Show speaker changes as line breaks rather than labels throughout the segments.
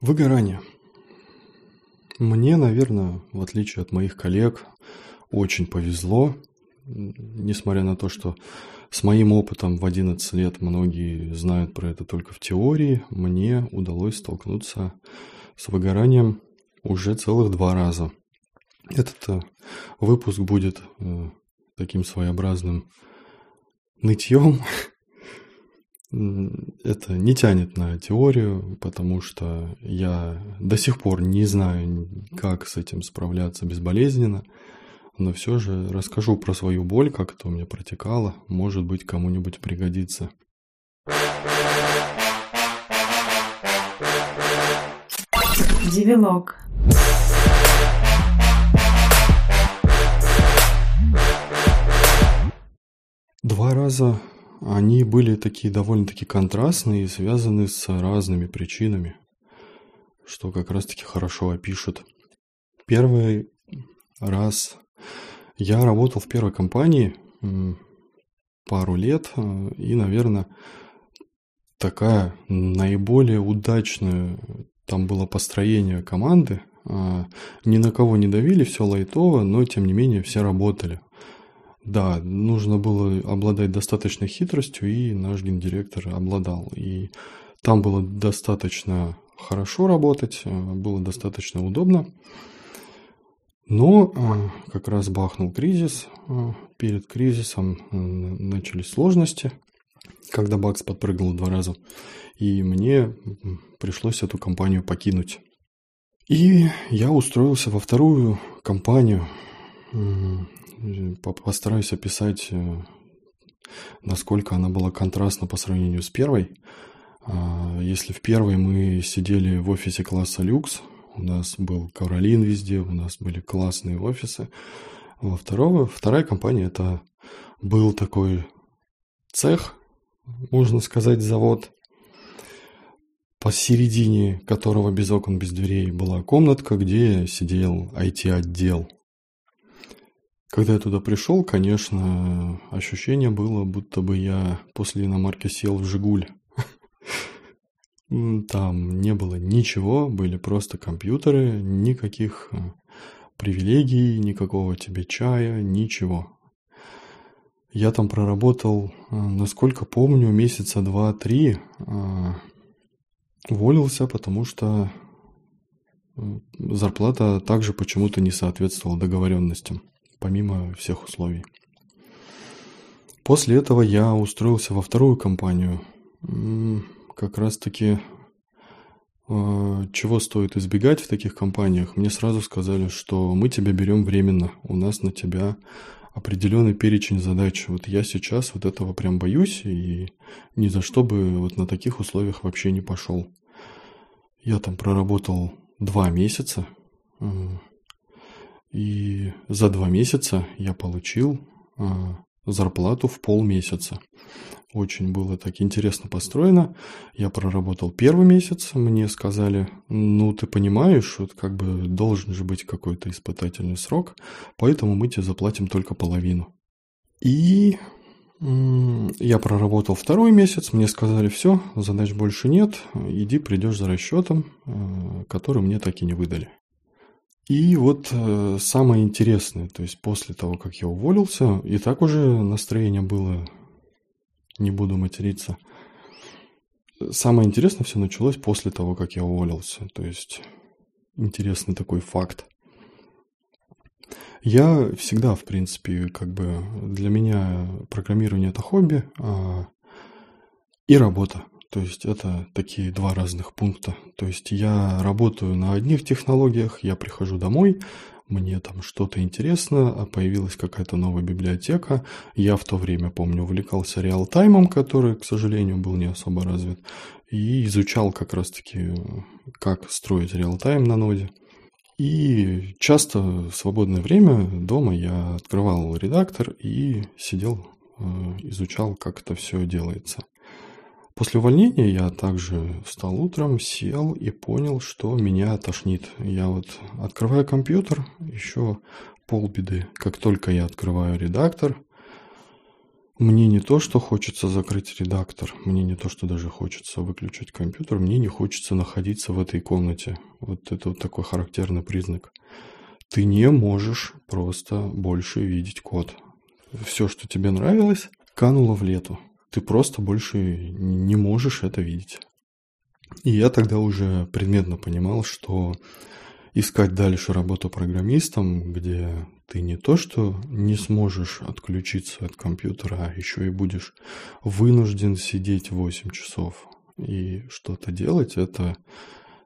Выгорание. Мне, наверное, в отличие от моих коллег, очень повезло, несмотря на то, что с моим опытом в 11 лет многие знают про это только в теории, мне удалось столкнуться с выгоранием уже целых два раза. Этот э, выпуск будет э, таким своеобразным нытьем, это не тянет на теорию, потому что я до сих пор не знаю, как с этим справляться безболезненно, но все же расскажу про свою боль, как это у меня протекало, может быть, кому-нибудь пригодится. Девилог. Два раза они были такие довольно-таки контрастные и связаны с разными причинами, что как раз-таки хорошо опишут. Первый раз я работал в первой компании пару лет, э, и, наверное, такая наиболее удачная там было построение команды. А, ни на кого не давили, все лайтово, но тем не менее все работали. Да, нужно было обладать достаточной хитростью, и наш гендиректор обладал. И там было достаточно хорошо работать, э, было достаточно удобно. Но э, как раз бахнул кризис. Э, перед кризисом начались сложности, когда Бакс подпрыгнул два раза. И мне пришлось эту компанию покинуть. И я устроился во вторую компанию постараюсь описать, э, насколько она была контрастна по сравнению с первой. А, если в первой мы сидели в офисе класса люкс, у нас был Каролин везде, у нас были классные офисы. Во второго, вторая компания это был такой цех, можно сказать, завод, посередине которого без окон, без дверей была комнатка, где сидел IT-отдел – когда я туда пришел, конечно, ощущение было, будто бы я после иномарки сел в «Жигуль». Там не было ничего, были просто компьютеры, никаких э, привилегий, никакого тебе чая, ничего. Я там проработал, э, насколько помню, месяца два-три. Э, уволился, потому что зарплата также почему-то не соответствовала договоренностям помимо всех условий. После этого я устроился во вторую компанию. Как раз-таки э, чего стоит избегать в таких компаниях? Мне сразу сказали, что мы тебя берем временно, у нас на тебя определенный перечень задач. Вот я сейчас вот этого прям боюсь и ни за что бы вот на таких условиях вообще не пошел. Я там проработал два месяца, и за два месяца я получил а, зарплату в полмесяца. Очень было так интересно построено. Я проработал первый месяц, мне сказали, ну ты понимаешь, вот как бы должен же быть какой-то испытательный срок, поэтому мы тебе заплатим только половину. И я проработал второй месяц, мне сказали, все, задач больше нет, иди придешь за расчетом, а, который мне так и не выдали. И вот э, самое интересное, то есть после того, как я уволился, и так уже настроение было, не буду материться. Самое интересное все началось после того, как я уволился. То есть интересный такой факт. Я всегда, в принципе, как бы для меня программирование это хобби а, и работа. То есть это такие два разных пункта. То есть я работаю на одних технологиях, я прихожу домой, мне там что-то интересно, а появилась какая-то новая библиотека. Я в то время, помню, увлекался реалтаймом, который, к сожалению, был не особо развит, и изучал как раз-таки, как строить реалтайм на ноде. И часто в свободное время дома я открывал редактор и сидел, э, изучал, как это все делается. После увольнения я также встал утром, сел и понял, что меня тошнит. Я вот открываю компьютер, еще полбеды. Как только я открываю редактор, мне не то, что хочется закрыть редактор, мне не то, что даже хочется выключить компьютер, мне не хочется находиться в этой комнате. Вот это вот такой характерный признак. Ты не можешь просто больше видеть код. Все, что тебе нравилось, кануло в лету. Ты просто больше не можешь это видеть. И я тогда уже предметно понимал, что искать дальше работу программистом, где ты не то что не сможешь отключиться от компьютера, а еще и будешь вынужден сидеть 8 часов и что-то делать, это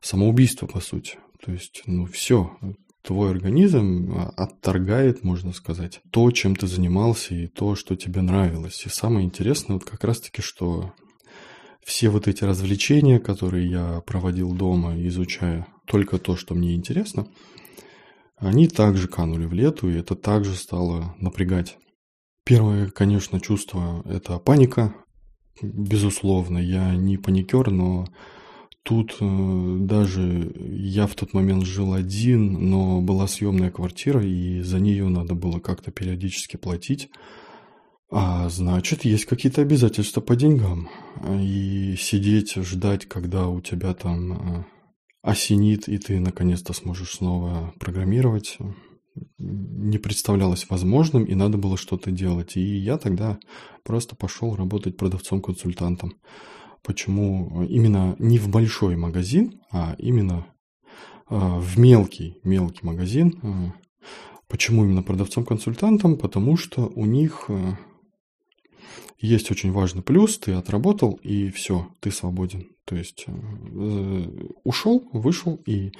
самоубийство, по сути. То есть, ну, все, твой организм а, отторгает, можно сказать, то, чем ты занимался и то, что тебе нравилось. И самое интересное вот как раз-таки, что все вот эти развлечения, которые я проводил дома, изучая только то, что мне интересно – они также канули в лету, и это также стало напрягать. Первое, конечно, чувство – это паника. Безусловно, я не паникер, но тут э, даже я в тот момент жил один, но была съемная квартира, и за нее надо было как-то периодически платить. А значит, есть какие-то обязательства по деньгам. И сидеть, ждать, когда у тебя там э, осенит, и ты наконец-то сможешь снова программировать, не представлялось возможным, и надо было что-то делать. И я тогда просто пошел работать продавцом-консультантом. Почему именно не в большой магазин, а именно а, в мелкий, мелкий магазин. А, почему именно продавцом-консультантом? Потому что у них есть очень важный плюс, ты отработал, и все, ты свободен. То есть э, ушел, вышел, и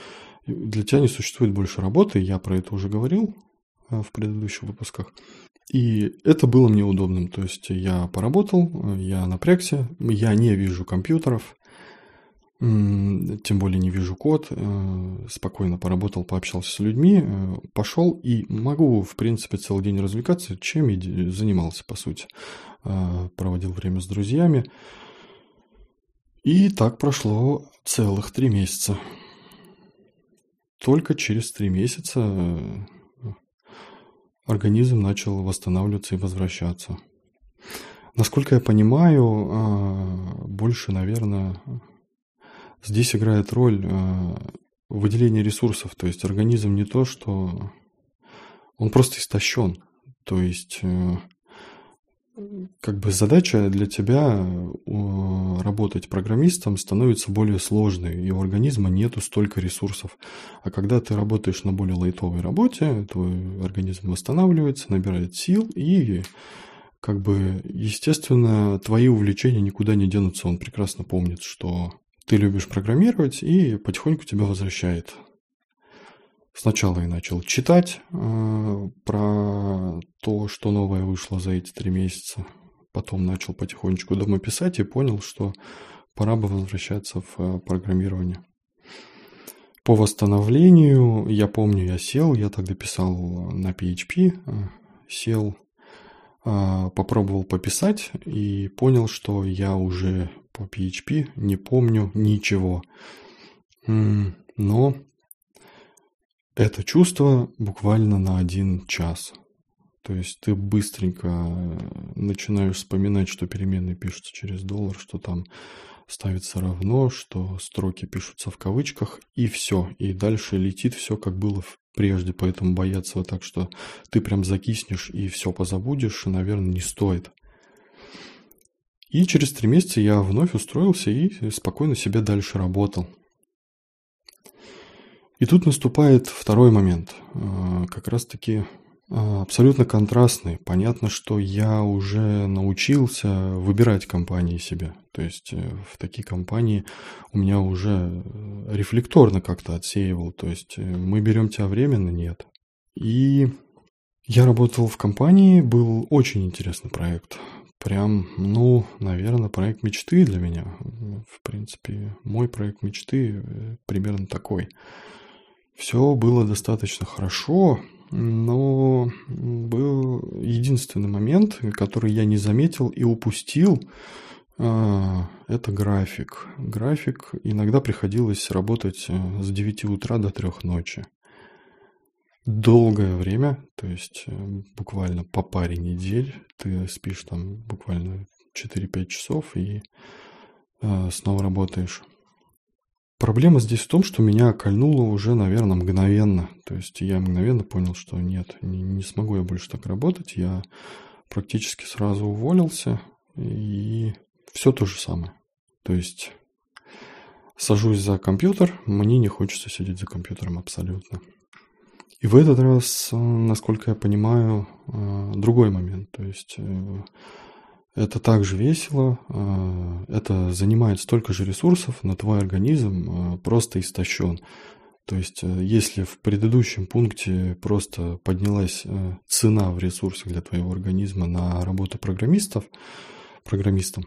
для тебя не существует больше работы. Я про это уже говорил э, в предыдущих выпусках. И это было мне удобным. То есть я поработал, я напрягся, я не вижу компьютеров, тем более не вижу код, э, спокойно поработал, пообщался с людьми, э, пошел и могу, в принципе, целый день развлекаться, чем и занимался, по сути. Э, проводил время с друзьями. И так прошло целых три месяца. Только через три месяца организм начал восстанавливаться и возвращаться. Насколько я понимаю, больше, наверное, Здесь играет роль э, выделение ресурсов. То есть организм не то, что он просто истощен. То есть э, как бы задача для тебя э, работать программистом становится более сложной, и у организма нету столько ресурсов. А когда ты работаешь на более лайтовой работе, твой организм восстанавливается, набирает сил, и как бы, естественно, твои увлечения никуда не денутся. Он прекрасно помнит, что ты любишь программировать, и потихоньку тебя возвращает. Сначала я начал читать э, про то, что новое вышло за эти три месяца. Потом начал потихонечку дома писать и понял, что пора бы возвращаться в э, программирование. По восстановлению, я помню, я сел, я тогда писал на PHP, э, сел, э, попробовал пописать и понял, что я уже по PHP не помню ничего. Но это чувство буквально на один час. То есть ты быстренько начинаешь вспоминать, что переменные пишутся через доллар, что там ставится равно, что строки пишутся в кавычках, и все. И дальше летит все, как было прежде, поэтому бояться вот так, что ты прям закиснешь и все позабудешь, наверное, не стоит. И через три месяца я вновь устроился и спокойно себе дальше работал. И тут наступает второй момент, а, как раз-таки а, абсолютно контрастный. Понятно, что я уже научился выбирать компании себе. То есть э, в такие компании у меня уже рефлекторно как-то отсеивал. То есть э, мы берем тебя временно, нет. И я работал в компании, был очень интересный проект прям, ну, наверное, проект мечты для меня. В принципе, мой проект мечты э, примерно такой. Все было достаточно хорошо, но был единственный момент, который я не заметил и упустил, а, это график. График иногда приходилось работать э, с 9 утра до 3 ночи. долгое время, то есть э, буквально по паре недель ты спишь там буквально 4-5 часов и э, снова работаешь. Проблема здесь в том, что меня кольнуло уже, наверное, мгновенно. То есть я мгновенно понял, что нет, не, не смогу я больше так работать. Я практически сразу уволился, и все то же самое. То есть сажусь за компьютер, мне не хочется сидеть за компьютером абсолютно. И в этот раз, насколько я понимаю, э, другой момент. То есть э, это также весело, э, это занимает столько же ресурсов, но твой организм просто истощен. То есть, если в предыдущем пункте просто поднялась цена в ресурсах для твоего организма на работу программистов, программистом,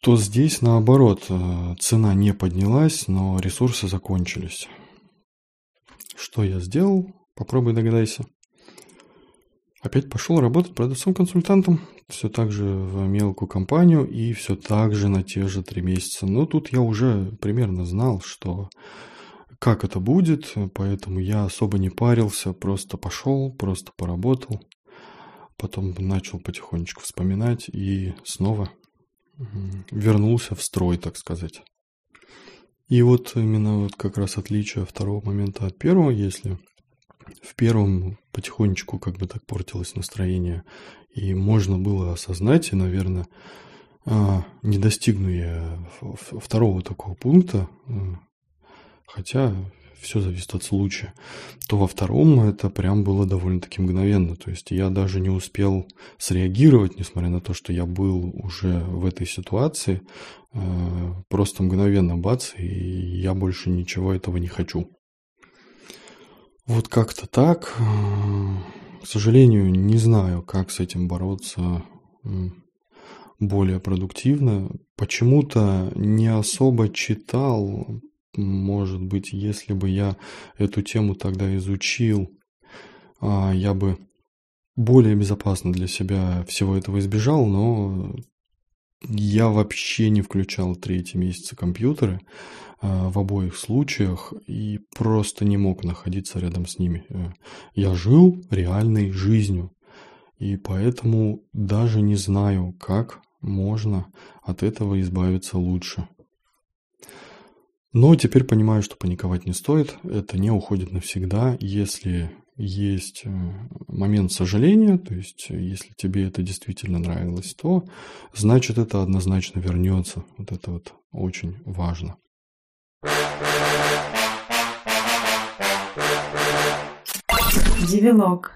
то здесь наоборот, цена не поднялась, но ресурсы закончились. Что я сделал? Попробуй догадайся. Опять пошел работать продавцом-консультантом, все так же в мелкую компанию и все так же на те же три месяца. Но тут я уже примерно знал, что как это будет, поэтому я особо не парился, просто пошел, просто поработал. Потом начал потихонечку вспоминать и снова вернулся в строй, так сказать. И вот именно вот как раз отличие второго момента от первого, если в первом потихонечку как бы так портилось настроение, и можно было осознать, и, наверное, а, не достигну я второго такого пункта, хотя все зависит от случая, то во втором это прям было довольно-таки мгновенно. То есть я даже не успел среагировать, несмотря на то, что я был уже в этой ситуации. Э, просто мгновенно бац, и я больше ничего этого не хочу. Вот как-то так. Э, к сожалению, не знаю, как с этим бороться более продуктивно. Почему-то не особо читал может быть, если бы я эту тему тогда изучил, а, я бы более безопасно для себя всего этого избежал, но я вообще не включал третий месяц компьютеры а, в обоих случаях и просто не мог находиться рядом с ними. Э, я жил реальной жизнью, и поэтому даже не знаю, как можно от этого избавиться лучше. Но теперь понимаю, что паниковать не стоит, это не уходит навсегда, если есть э, момент сожаления, то есть э, если тебе это действительно нравилось, то значит это однозначно вернется. Вот это вот очень важно. Девилог.